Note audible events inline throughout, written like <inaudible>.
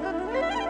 짜잔.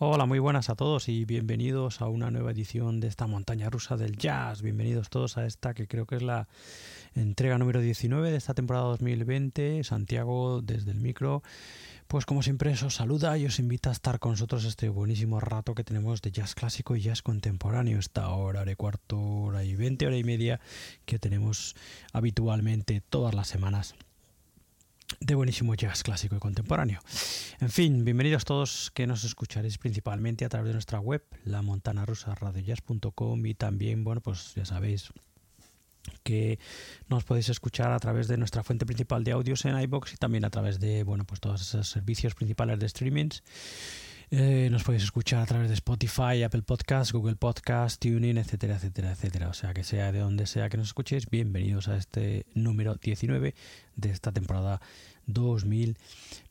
Hola, muy buenas a todos y bienvenidos a una nueva edición de esta montaña rusa del jazz. Bienvenidos todos a esta que creo que es la entrega número 19 de esta temporada 2020. Santiago desde el micro. Pues como siempre os saluda y os invita a estar con nosotros este buenísimo rato que tenemos de jazz clásico y jazz contemporáneo. Esta hora de cuarto, hora y veinte, hora y media que tenemos habitualmente todas las semanas de buenísimo jazz clásico y contemporáneo. En fin, bienvenidos todos que nos escucharéis principalmente a través de nuestra web, la montana rusa radiojazz.com y también, bueno, pues ya sabéis que nos podéis escuchar a través de nuestra fuente principal de audios en iBox y también a través de, bueno, pues todos esos servicios principales de streamings eh, nos podéis escuchar a través de Spotify, Apple Podcasts, Google Podcasts, TuneIn, etcétera, etcétera, etcétera. O sea, que sea de donde sea que nos escuchéis, bienvenidos a este número 19 de esta temporada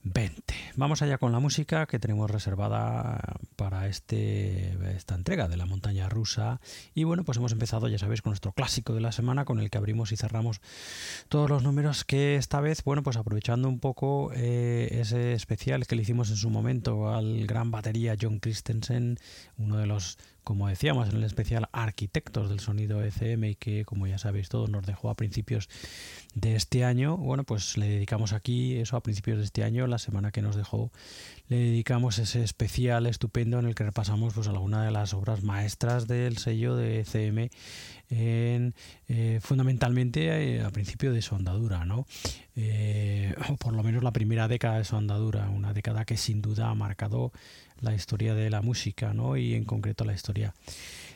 2020. Vamos allá con la música que tenemos reservada para este, esta entrega de la montaña rusa. Y bueno, pues hemos empezado, ya sabéis, con nuestro clásico de la semana, con el que abrimos y cerramos todos los números que esta vez, bueno, pues aprovechando un poco eh, ese especial que le hicimos en su momento al gran batería John Christensen, uno de los como decíamos en el especial Arquitectos del Sonido ECM y que como ya sabéis todos nos dejó a principios de este año, bueno pues le dedicamos aquí eso a principios de este año, la semana que nos dejó, le dedicamos ese especial estupendo en el que repasamos pues alguna de las obras maestras del sello de en, eh, fundamentalmente eh, a principio de su andadura, ¿no? Eh, o por lo menos la primera década de su andadura, una década que sin duda ha marcado la historia de la música, ¿no? Y en concreto la historia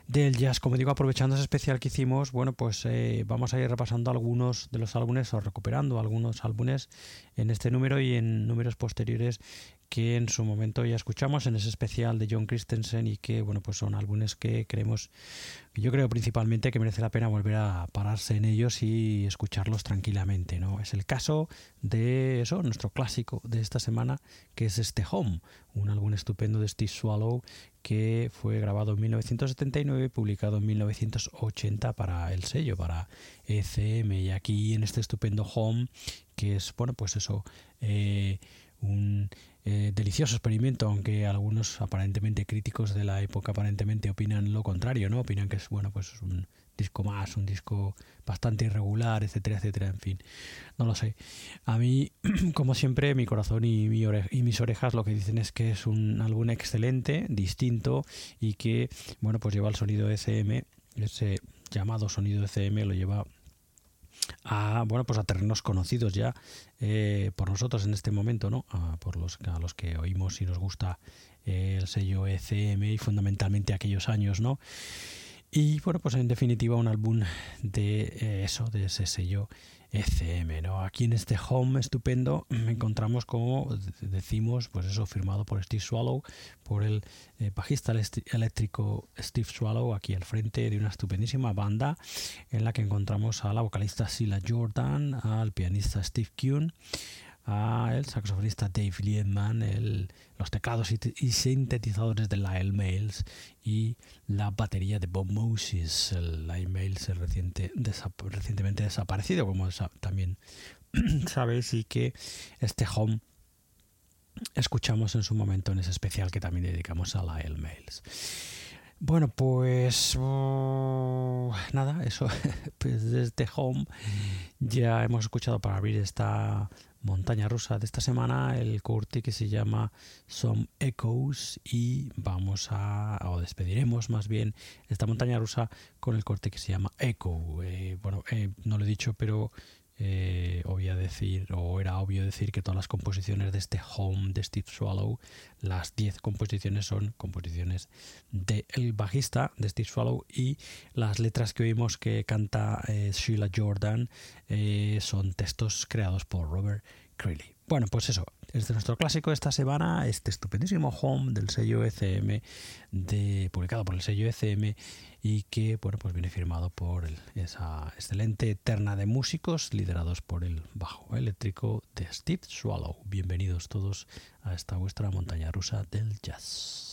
del jazz. Como digo, aprovechando ese especial que hicimos, bueno, pues eh, vamos a ir repasando algunos de los álbumes o recuperando algunos álbumes en este número y en números posteriores que en su momento ya escuchamos en ese especial de John Christensen y que bueno pues son álbumes que creemos yo creo principalmente que merece la pena volver a pararse en ellos y escucharlos tranquilamente no es el caso de eso nuestro clásico de esta semana que es este Home un álbum estupendo de Steve Swallow que fue grabado en 1979 y publicado en 1980 para el sello para ECM y aquí en este estupendo Home que es bueno pues eso eh, un eh, delicioso experimento, aunque algunos aparentemente críticos de la época aparentemente opinan lo contrario, ¿no? Opinan que es bueno, pues un disco más, un disco bastante irregular, etcétera, etcétera, en fin. No lo sé. A mí, <clears throat> como siempre, mi corazón y, mi y mis orejas lo que dicen es que es un álbum excelente, distinto y que, bueno, pues lleva el sonido ECM, ese llamado sonido ECM lo lleva a bueno pues a terrenos conocidos ya eh, por nosotros en este momento no por los a los que oímos y nos gusta eh, el sello ECM y fundamentalmente aquellos años no y bueno pues en definitiva un álbum de eh, eso de ese sello ECM, ¿no? Aquí en este home estupendo encontramos como decimos, pues eso firmado por Steve Swallow, por el eh, bajista eléctrico Steve Swallow, aquí al frente de una estupendísima banda en la que encontramos a la vocalista Sila Jordan, al pianista Steve Kuhn, a el saxofonista Dave Liebman, el, los teclados y, sintetizadores de Lyle Mails y la batería de Bob Moses. El Lyle reciente, recientemente desaparecido, como también <clears throat> sabéis, y que este home escuchamos en su momento en ese especial que también dedicamos a Lyle Mails. Bueno, pues oh, nada, eso, <laughs> pues desde home ya hemos escuchado para abrir esta montaña rusa de esta semana, el corte que se llama Some Echoes y vamos a, o despediremos más bien esta montaña rusa con el corte que se llama Echo. Eh, bueno, eh, no lo he dicho, pero eh, obvio decir, o era obvio decir que todas las composiciones de este Home de Steve Swallow, las 10 composiciones son composiciones del bajista de Steve Swallow y las letras que oímos que canta eh, Sheila Jordan eh, son textos creados por Robert Creeley. Bueno, pues eso, es nuestro clásico esta semana, este estupendísimo Home del sello ECM, publicado por el sello ECM y que bueno, pues viene firmado por esa excelente terna de músicos liderados por el bajo eléctrico de Steve Swallow. Bienvenidos todos a esta vuestra montaña rusa del jazz.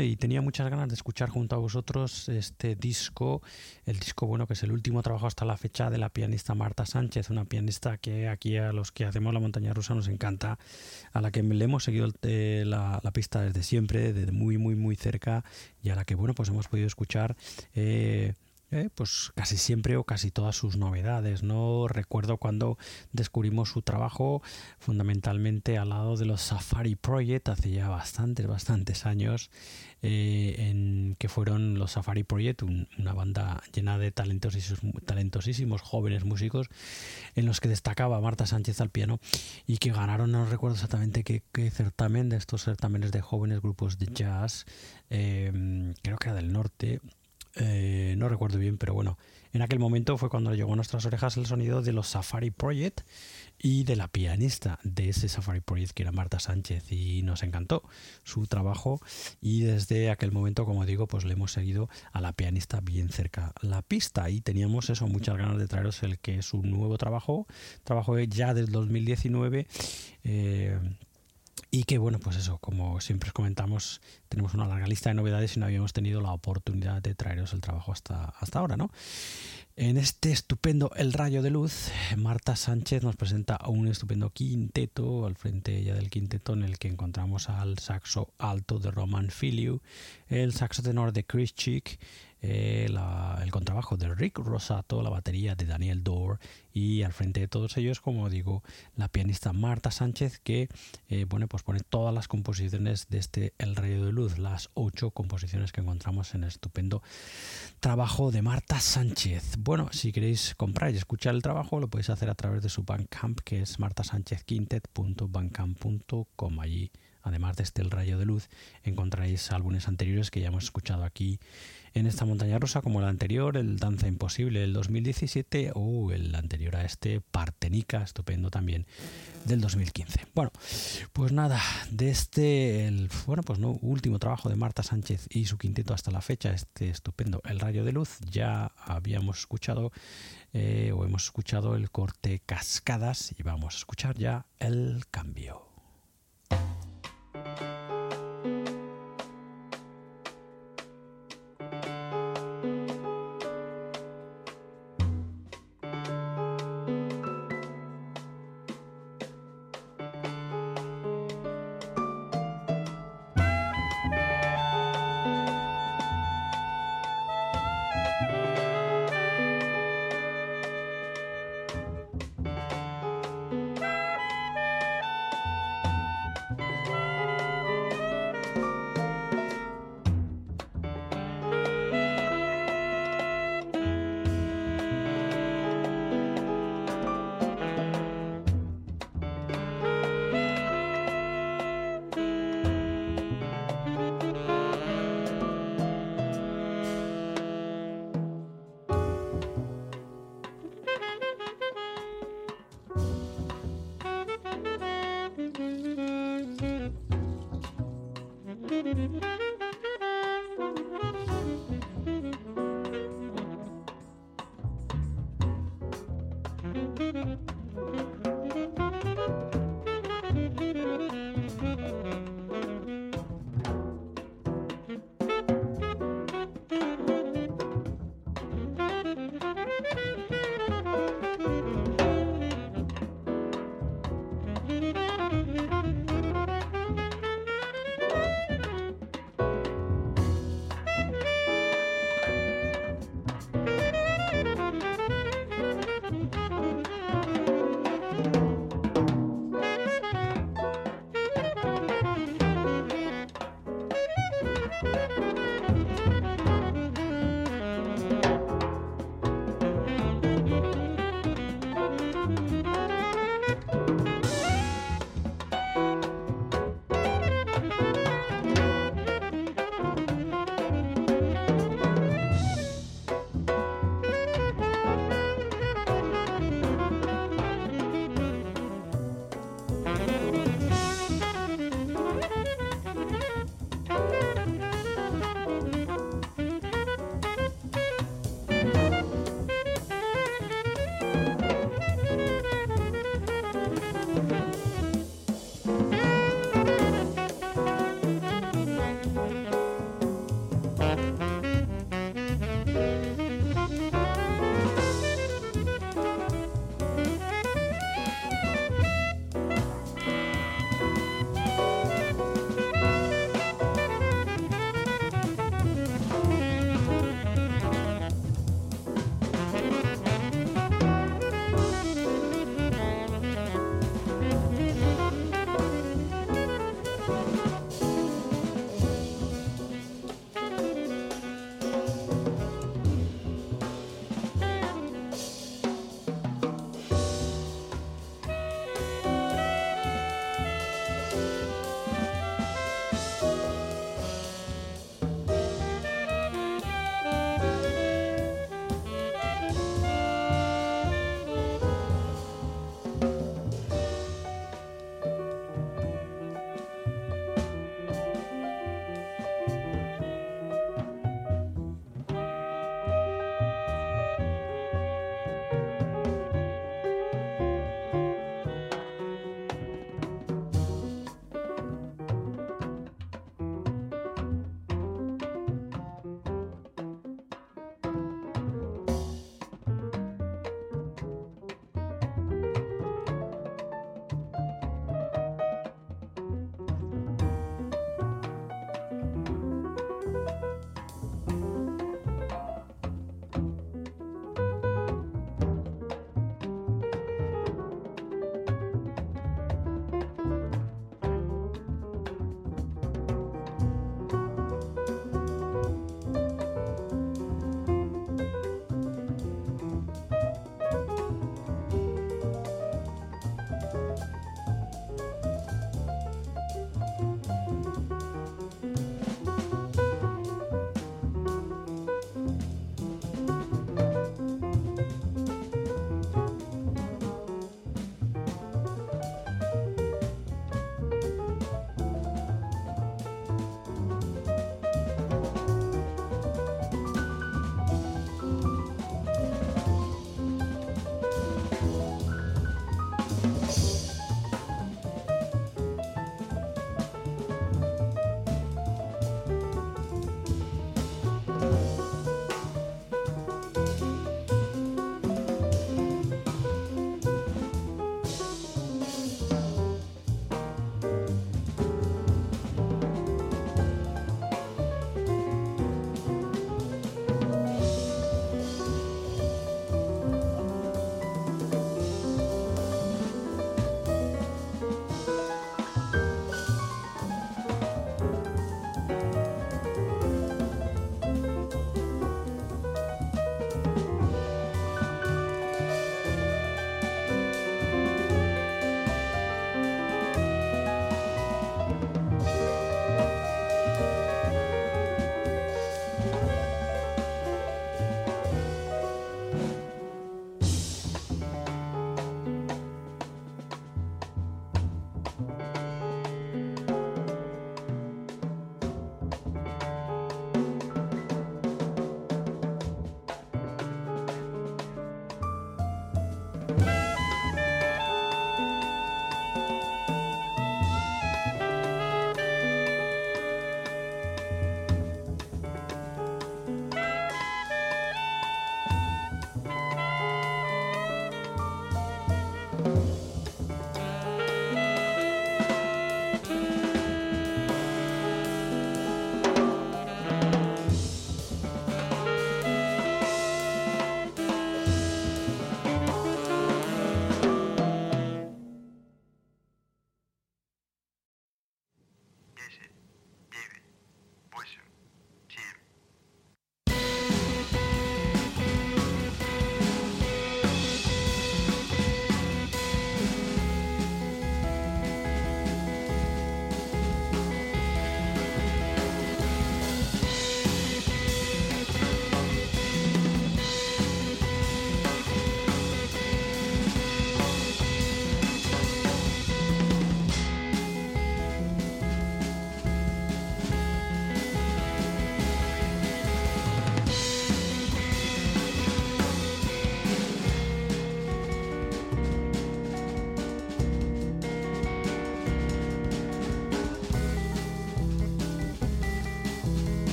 Y tenía muchas ganas de escuchar junto a vosotros este disco, el disco bueno que es el último trabajo hasta la fecha de la pianista Marta Sánchez, una pianista que aquí a los que hacemos la montaña rusa nos encanta, a la que le hemos seguido la, pista desde siempre, desde muy muy muy cerca y a la que bueno pues hemos podido escuchar eh, eh, pues casi siempre o casi todas sus novedades. No recuerdo cuando descubrimos su trabajo fundamentalmente al lado de los Safari Project hace ya bastantes, bastantes años, eh, en que fueron los Safari Project, una banda llena de talentosísimos, talentosísimos jóvenes músicos en los que destacaba Marta Sánchez al piano y que ganaron, no recuerdo exactamente qué, certamen de estos certámenes de jóvenes grupos de jazz, eh, creo que era del norte eh, no recuerdo bien, pero bueno, en aquel momento fue cuando llegó a nuestras orejas el sonido de los Safari Project y de la pianista de ese Safari Project que era Marta Sánchez y nos encantó su trabajo. Y desde aquel momento como digo pues le hemos seguido a la pianista bien cerca la pista. Y teníamos eso muchas ganas de traeros el que es un nuevo trabajo trabajo ya del 2019 eh, y que bueno, pues eso, como siempre os comentamos, tenemos una larga lista de novedades y no habíamos tenido la oportunidad de traeros el trabajo hasta, hasta ahora, ¿no? En este estupendo El Rayo de Luz, Marta Sánchez nos presenta un estupendo quinteto, al frente ya del quinteto en el que encontramos al saxo alto de Roman Filiu, el saxo tenor de Chris Chick, eh, el contrabajo de Rick Rosato, la batería de Daniel Dorr y al frente de todos ellos, como digo, la pianista Marta Sánchez que eh, pues pone todas las composiciones de este El Rayo de Luz, las ocho composiciones que encontramos en el estupendo trabajo de Marta Sánchez. Bueno, si queréis comprar y escuchar el trabajo, lo podéis hacer a través de su Bandcamp, que es martasanchezquintet.bandcamp.com. Allí, además de este El Rayo de Luz, encontraréis álbumes anteriores que ya hemos escuchado aquí en esta montaña rusa, como el anterior, el Danza Imposible del 2017 o el anterior a este, Partenica, estupendo también, del 2015. Bueno, pues nada, de este, el, bueno, pues no, último trabajo de Marta Sánchez y su quinteto hasta la fecha, este estupendo El Rayo de Luz, ya habíamos escuchado eh, o hemos escuchado el corte Cascadas y vamos a escuchar ya el cambio.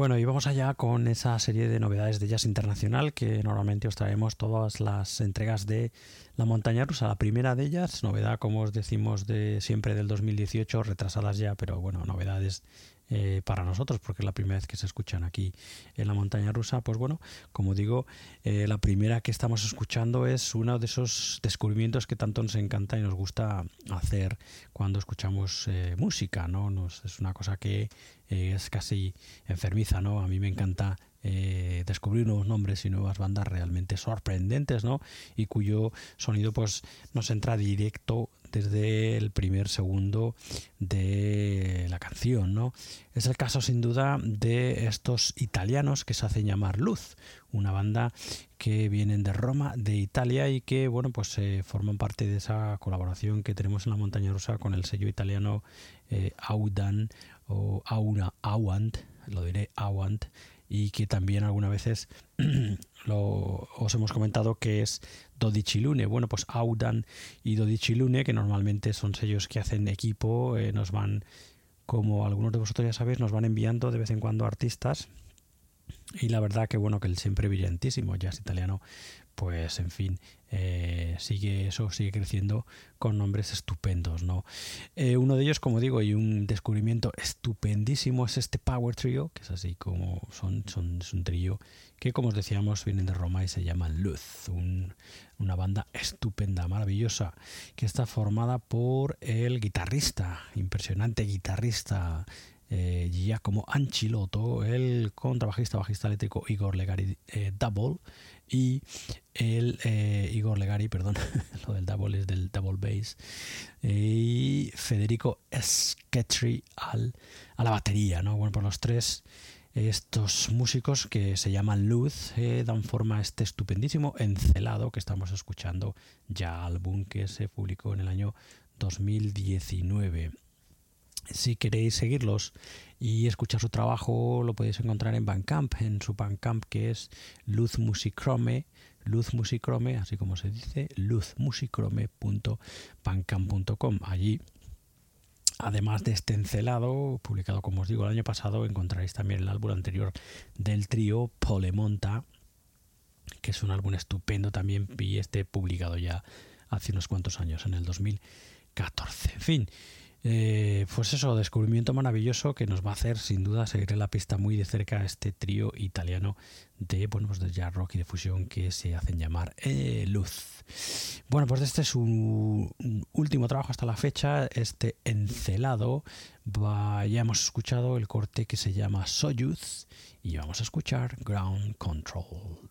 Bueno, y vamos allá con esa serie de novedades de jazz internacional que normalmente os traemos todas las entregas de la montaña rusa. La primera de ellas, novedad como os decimos de siempre del 2018, retrasadas ya, pero bueno, novedades eh, para nosotros, porque es la primera vez que se escuchan aquí en la montaña rusa. Pues bueno, como digo, eh, la primera que estamos escuchando es uno de esos descubrimientos que tanto nos encanta y nos gusta hacer cuando escuchamos eh, música, ¿no? Es una cosa que es casi enfermiza, ¿no? A mí me encanta descubrir nuevos nombres y nuevas bandas realmente sorprendentes, ¿no? Y cuyo sonido pues nos entra directo desde el primer segundo de la canción, ¿no? Es el caso sin duda de estos italianos que se hacen llamar Luz, una banda que vienen de Roma, de Italia y que, bueno, pues eh, forman parte de esa colaboración que tenemos en la montaña rusa con el sello italiano eh, Audan o Aura Awant, lo diré Awant, y que también algunas veces <clears throat> lo, os hemos comentado que es Dodichilune. Bueno, pues Audan y Dodichilune, que normalmente son sellos que hacen equipo, eh, nos van, como algunos de vosotros ya sabéis, nos van enviando de vez en cuando artistas. Y la verdad que bueno, que el siempre brillantísimo jazz italiano pues en fin, eh, sigue eso, sigue creciendo con nombres estupendos, ¿no? Eh, uno de ellos, como digo, y un descubrimiento estupendísimo es este Power Trio, que es así como son, son es un trío que, como os decíamos, vienen de Roma y se llama Luz, una banda estupenda, maravillosa, que está formada por el guitarrista, impresionante guitarrista eh, Giacomo Anchilotto, el contrabajista, bajista eléctrico Igor Legari Double, y el eh, Igor Legari, perdón, <laughs> lo del double es del double bass, y Federico Sketri al, a la batería, ¿no? Bueno, por los tres estos músicos que se llaman Luz eh, dan forma a este estupendísimo encelado que estamos escuchando ya álbum que se publicó en el año 2019 si queréis seguirlos y escuchar su trabajo, lo podéis encontrar en Bandcamp, en su Bandcamp que es Luz Musicrome, Luz Musicrome, así como se dice, luzmusicrome.bandcamp.com. Allí, además de este encelado, publicado como os digo el año pasado, encontraréis también el álbum anterior del trío Polemonta, que es un álbum estupendo también y este publicado ya hace unos cuantos años, en el 2014. En fin. Eh, pues eso, descubrimiento maravilloso que nos va a hacer sin duda seguir la pista muy de cerca este trío italiano de, bueno, pues de jazz rock y de fusión que se hacen llamar eh, Luz. Bueno, pues este es su último trabajo hasta la fecha, este encelado. ya hemos escuchado el corte que se llama Soyuz y vamos a escuchar Ground Control.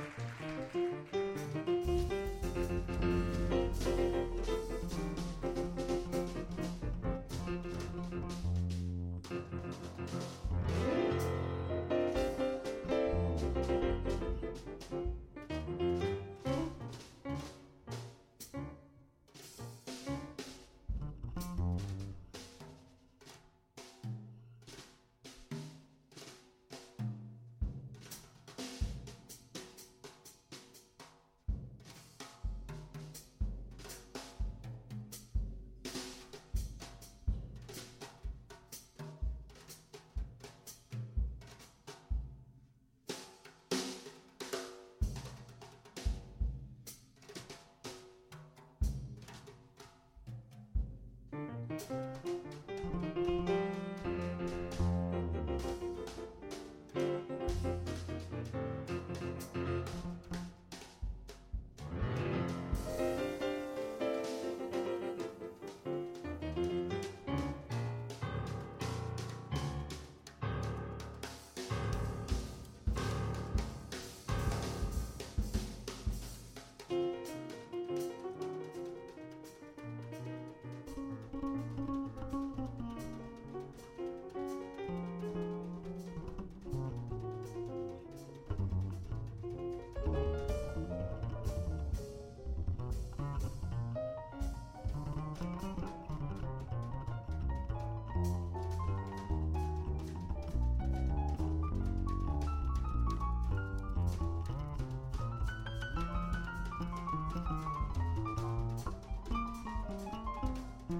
Thank you.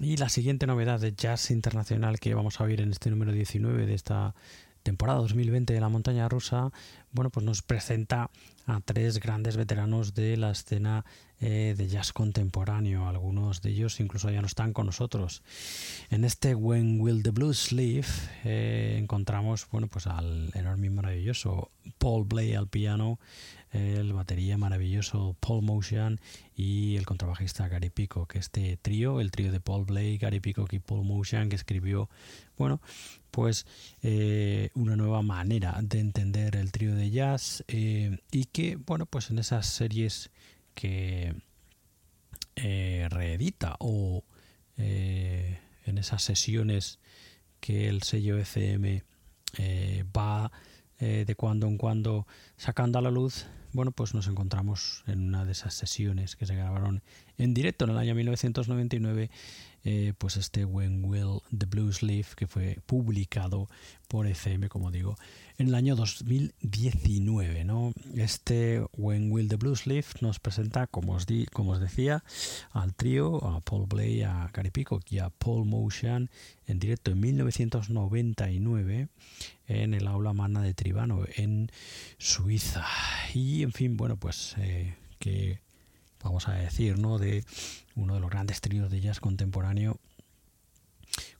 Y la siguiente novedad de jazz internacional que vamos a oír en este número 19 de esta temporada 2020 de la montaña rusa, bueno, pues nos presenta a tres grandes veteranos de la escena eh, de jazz contemporáneo. Algunos de ellos incluso ya no están con nosotros. En este When Will the Blues Sleep eh, encontramos, bueno, pues al enorme y maravilloso Paul Blay al piano, el batería maravilloso Paul Motion y el contrabajista Gary Peacock. Este trío, el trío de Paul Blake, Gary Peacock y Paul Motion, que escribió, bueno, pues eh, una nueva manera de entender el trío de jazz eh, y que, bueno, pues en esas series que eh, reedita o en esas sesiones que el sello FM va de cuando en cuando sacando a la luz, bueno, pues nos encontramos en una de esas sesiones que se grabaron en directo en el año 1999, eh, pues este When Will the Blues Leave, que fue publicado por FM, como digo, en el año 2019. ¿no? Este When Will the Blues Leave nos presenta, como os, di, como os decía, al trío, a Paul Blay, a Gary Peacock y a Paul Motion en directo en 1999 en el aula magna de Tribano en Suiza. Y en fin, bueno, pues eh, que vamos a decir, ¿no? De uno de los grandes tríos de jazz contemporáneo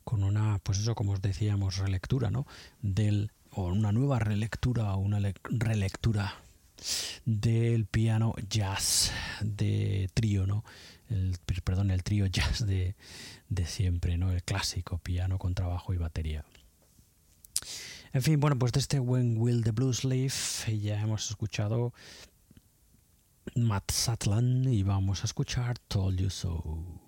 con una, pues eso, como os decíamos, relectura, ¿no? Del, o una nueva relectura o una relectura del piano jazz de trío, ¿no? El, perdón, el trío jazz de, de siempre, ¿no? El clásico piano con trabajo y batería. En fin, bueno, pues de este When Will the Blues Leaf ya hemos escuchado Matt Satlan y vamos a escuchar Told You So.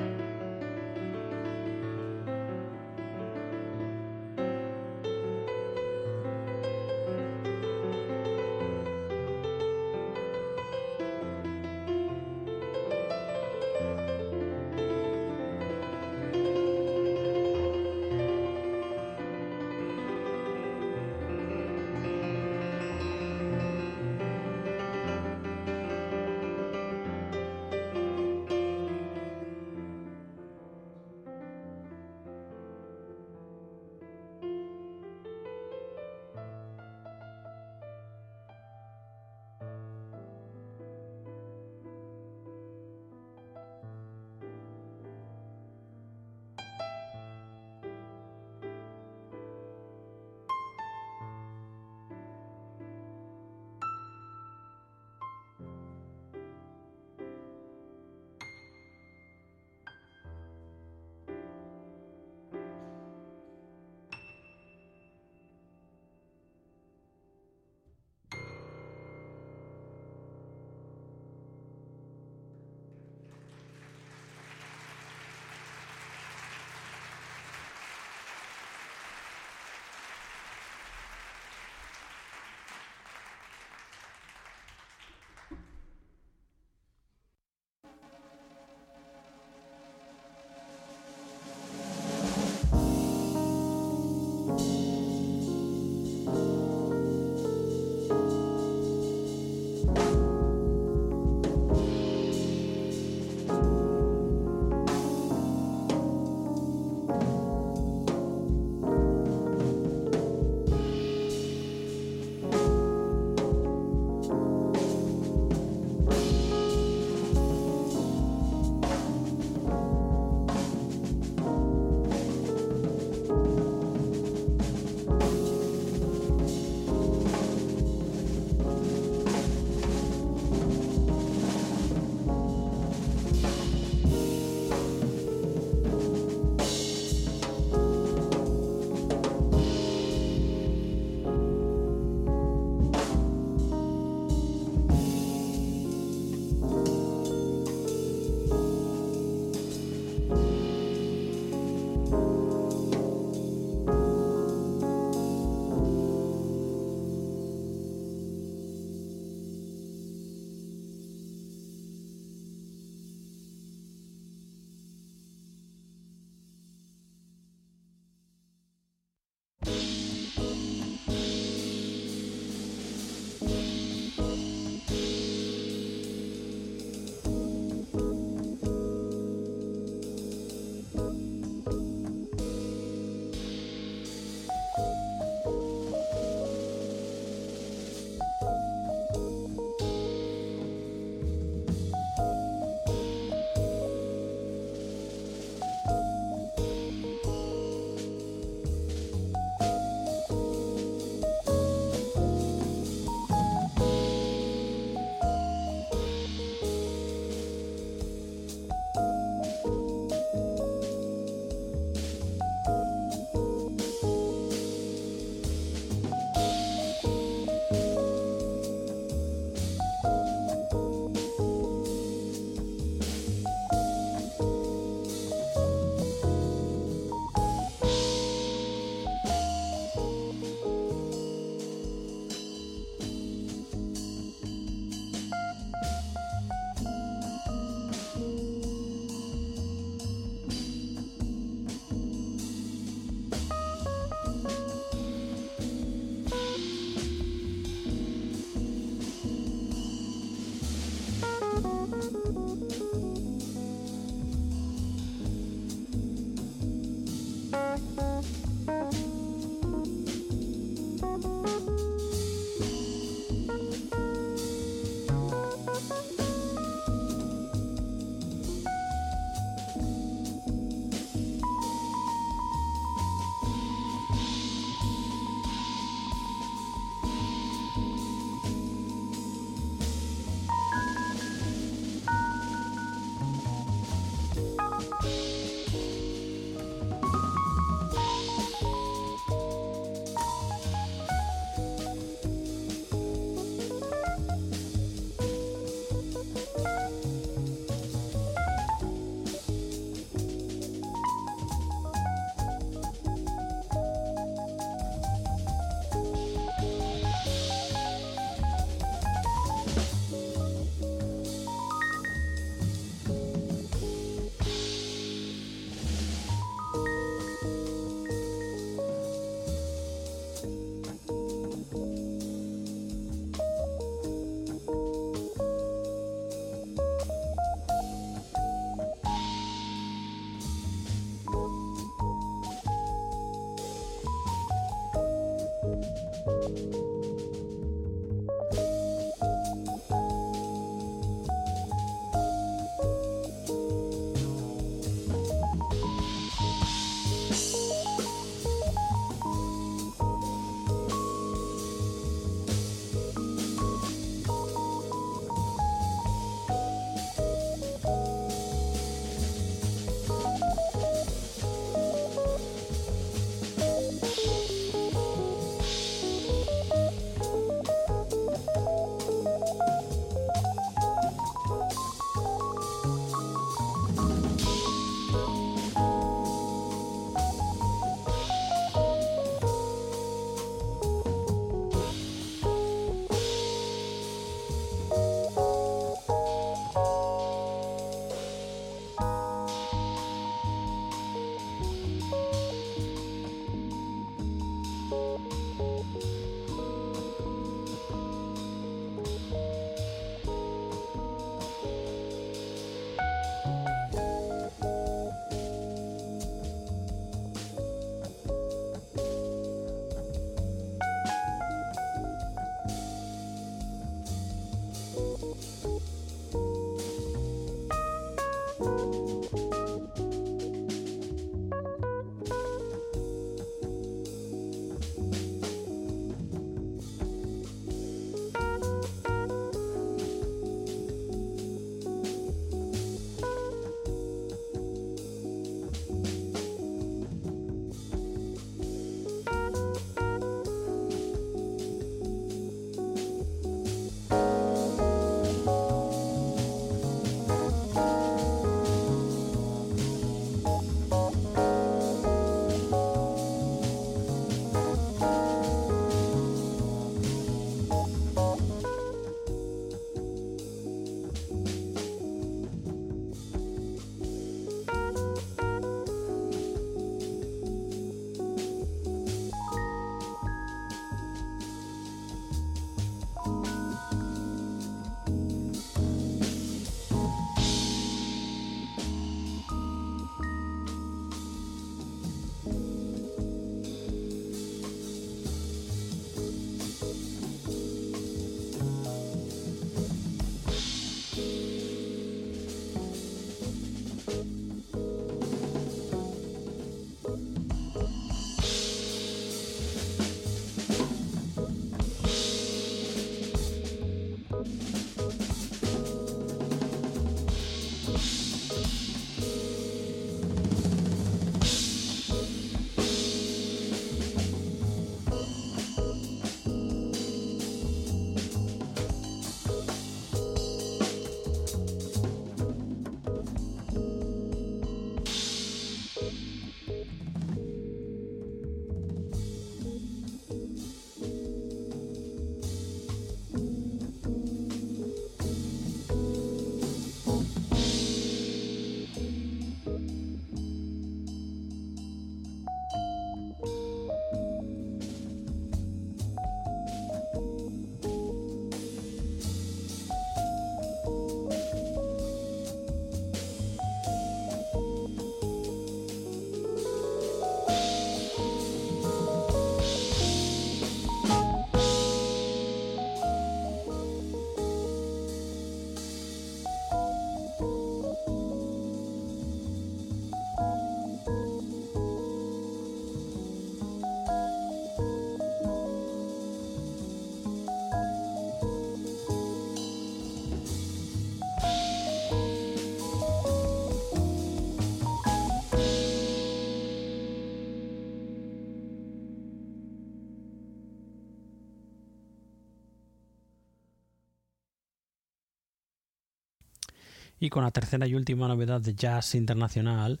Con la tercera y última novedad de jazz internacional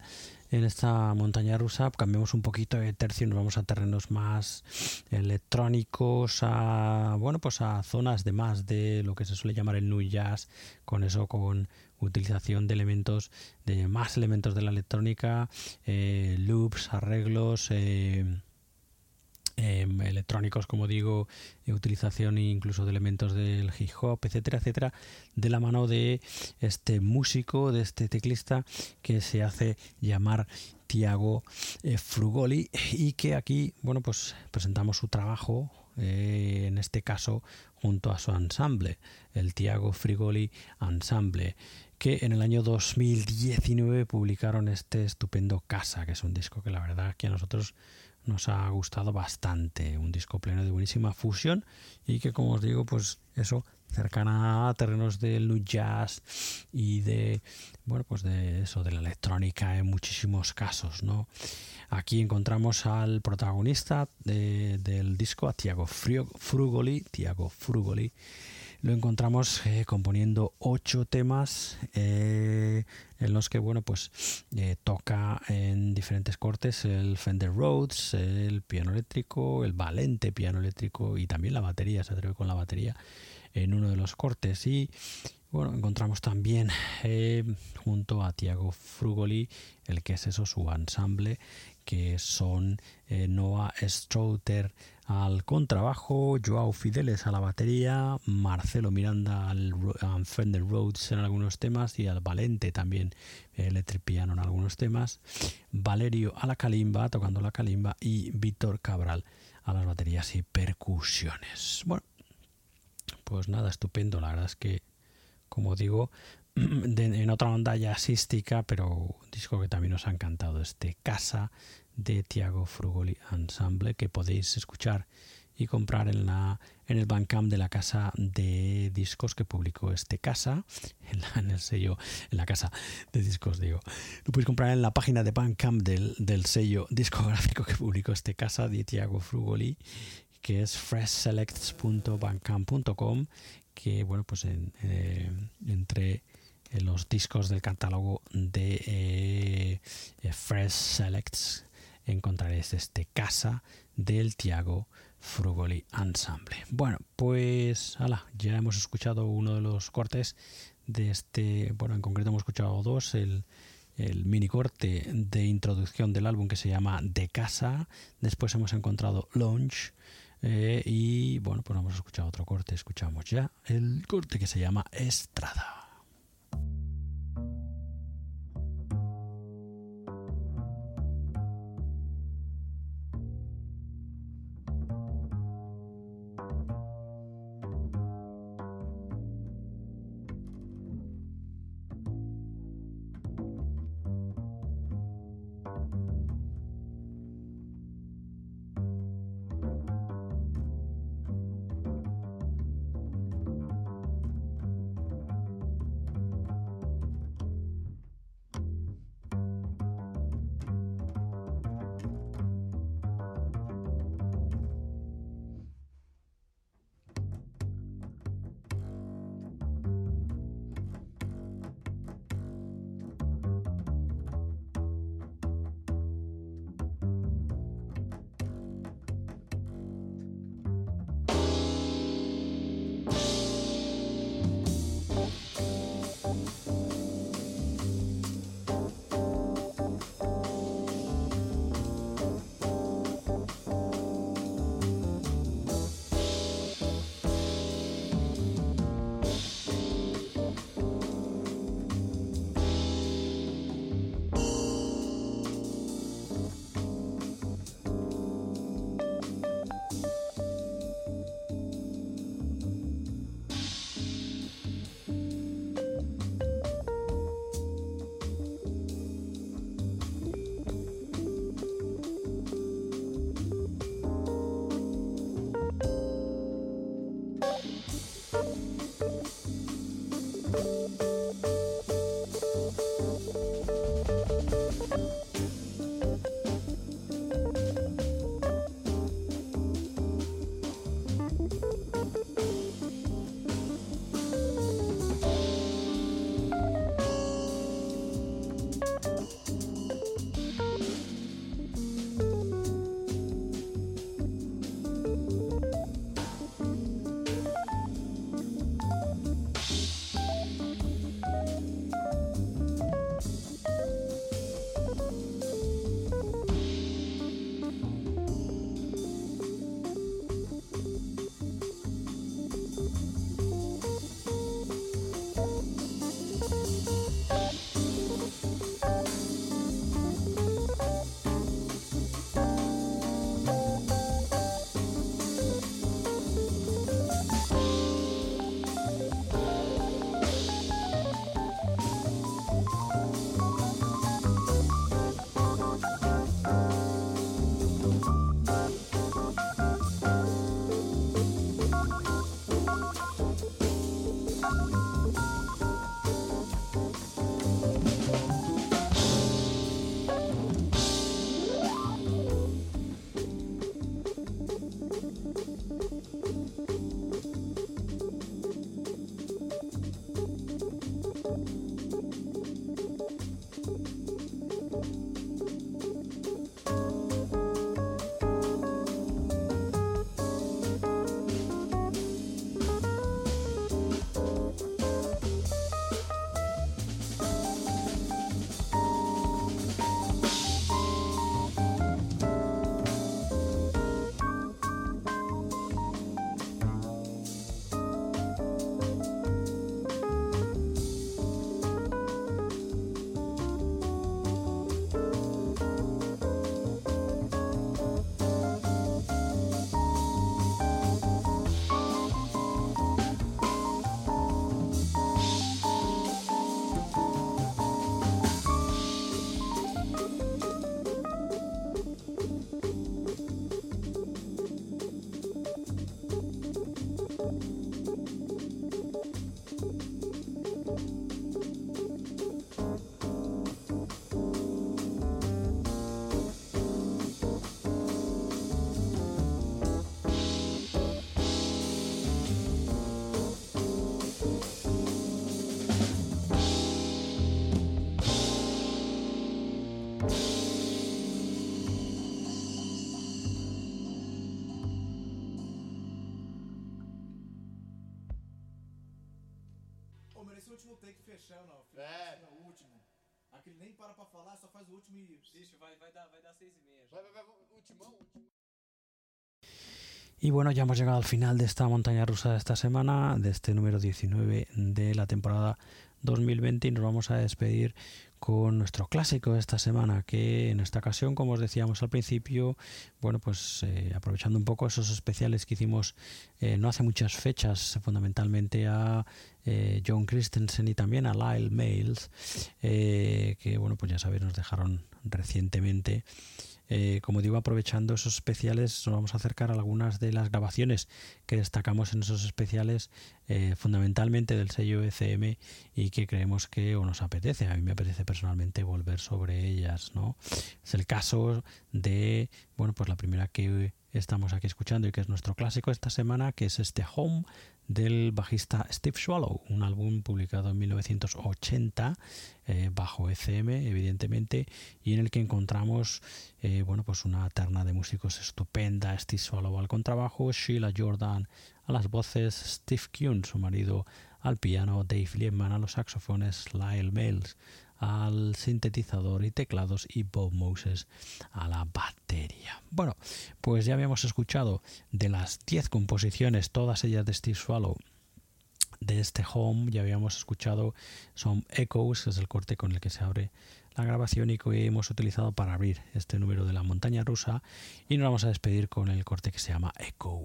en esta montaña rusa, cambiamos un poquito de tercio y nos vamos a terrenos más electrónicos, a bueno pues a zonas de más de lo que se suele llamar el new jazz, con eso con utilización de elementos de más elementos de la electrónica, eh, loops, arreglos. Eh, Em, electrónicos, como digo, utilización incluso de elementos del hip hop, etcétera, etcétera, de la mano de este músico, de este teclista que se hace llamar Tiago eh, Frugoli y que aquí, bueno, pues presentamos su trabajo, eh, en este caso junto a su ensamble, el Tiago Frigoli Ensemble, que en el año 2019 publicaron este estupendo Casa, que es un disco que la verdad que a nosotros nos ha gustado bastante. Un disco pleno de buenísima fusión y que, como os digo, pues eso, cercana a terrenos del jazz y de, bueno, pues de eso, de la electrónica en muchísimos casos, ¿no? Aquí encontramos al protagonista del disco, a Tiago Frugoli, Tiago Frugoli, lo encontramos eh, componiendo ocho temas eh, en los que bueno pues eh, toca en diferentes cortes el Fender Rhodes, el piano eléctrico, el Valente piano eléctrico y también la batería, se atreve con la batería en uno de los cortes. Y bueno, encontramos también junto a Tiago Frugoli el que es eso su ensamble que son Noah Strouter al contrabajo, Joao Fideles a la batería, Marcelo Miranda al, Fender Rhodes en algunos temas y al Valente también electric piano en algunos temas, Valerio a la calimba, tocando la calimba y Víctor Cabral a las baterías y percusiones. Bueno, pues nada, estupendo. La verdad es que, como digo, en otra onda jazzística, pero un disco que también nos ha encantado, este Casa de Tiago Frugoli Ensemble, que podéis escuchar y comprar en, la, en el Bandcamp de la casa de discos que publicó este casa, <laughs> en, el sello, en la casa de discos, digo. Lo podéis comprar en la página de Bandcamp del, del sello discográfico que publicó este casa de Tiago Frugoli, que es freshselects.bandcamp.com, que bueno, pues eh, entre los discos del catálogo de eh, Fresh Selects encontraréis este casa del Tiago Frugoli Ensemble. Bueno, pues ya hemos escuchado uno de los cortes de este, bueno, en concreto hemos escuchado dos, el, el mini corte de introducción del álbum que se llama De Casa, después hemos encontrado Launch eh, y bueno, pues hemos escuchado otro corte, escuchamos ya el corte que se llama Estrada. Y bueno, ya hemos llegado al final de esta montaña rusa de esta semana, de este número 19 de la temporada 2020 y nos vamos a despedir con nuestro clásico de esta semana, que en esta ocasión, como os decíamos al principio, bueno, pues eh, aprovechando un poco esos especiales que hicimos eh, no hace muchas fechas, fundamentalmente a eh, John Christensen y también a Lyle Mails, eh, que bueno, pues ya sabéis, nos dejaron recientemente. Eh, como digo, aprovechando esos especiales, nos vamos a acercar a algunas de las grabaciones que destacamos en esos especiales, eh, fundamentalmente del sello ECM y que creemos que o nos apetece. A mí me apetece personalmente volver sobre ellas, ¿no? Es el caso de, bueno, pues la primera que estamos aquí escuchando y que es nuestro clásico esta semana, que es este Home del bajista Steve Swallow, un álbum publicado en 1980 eh, bajo ECM, evidentemente, y en el que encontramos eh, bueno, pues una terna de músicos estupenda, Steve Swallow al contrabajo, Sheila Jordan a las voces, Steve Kuhn, su marido, al piano, Dave Liebman a los saxofones, Lyle Mills al sintetizador y teclados y Bob Moses a la batería. Bueno, pues ya habíamos escuchado de las 10 composiciones, todas ellas de Steve Swallow, de este home ya habíamos escuchado son Echoes, que es el corte con el que se abre la grabación y que hemos utilizado para abrir este número de la montaña rusa y nos vamos a despedir con el corte que se llama Echo.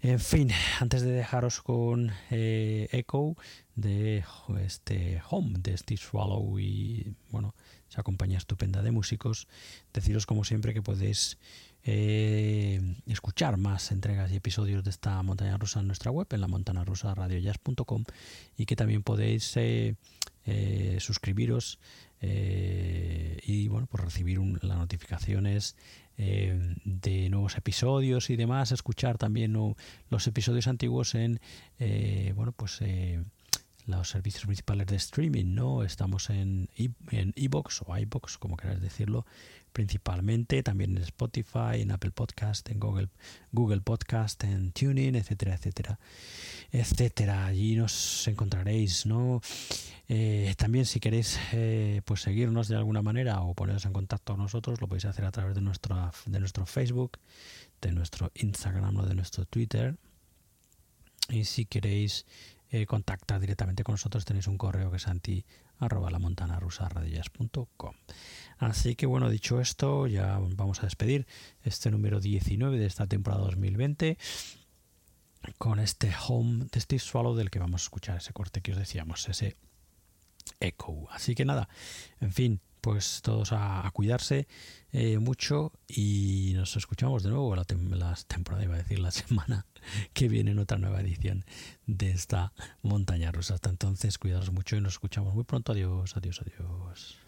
En fin, antes de dejaros con eh, Echo de este Home de Steve Swallow y bueno, esa compañía estupenda de músicos, deciros como siempre que podéis eh, escuchar más entregas y episodios de esta montaña rusa en nuestra web, en la montana rusa y que también podéis eh, suscribiros y bueno, pues recibir las notificaciones eh, de nuevos episodios y demás, escuchar también los episodios antiguos en eh, bueno, pues eh, los servicios principales de streaming, ¿no? Estamos en iBox o iBox, como queráis decirlo, principalmente, también en Spotify, en Apple Podcast, en Google, Google Podcast, en TuneIn, etcétera, etcétera, etcétera. Allí nos encontraréis, ¿no? Eh, también si queréis eh, pues seguirnos de alguna manera o poneros en contacto con nosotros, lo podéis hacer a través de, nuestra, de nuestro Facebook, de nuestro Instagram o de nuestro Twitter. Y si queréis eh, contactar directamente con nosotros, tenéis un correo que es anti arroba la montana rusa Así que bueno, dicho esto, ya vamos a despedir este número 19 de esta temporada 2020 con este home de Steve Swallow del que vamos a escuchar ese corte que os decíamos, ese echo. Así que nada, en fin, pues todos a, cuidarse eh, mucho y nos escuchamos de nuevo la, tem- temporada, iba a decir la <laughs> semana que viene en otra nueva edición de esta montaña rusa. Hasta entonces, cuidaros mucho y nos escuchamos muy pronto. Adiós, adiós, adiós.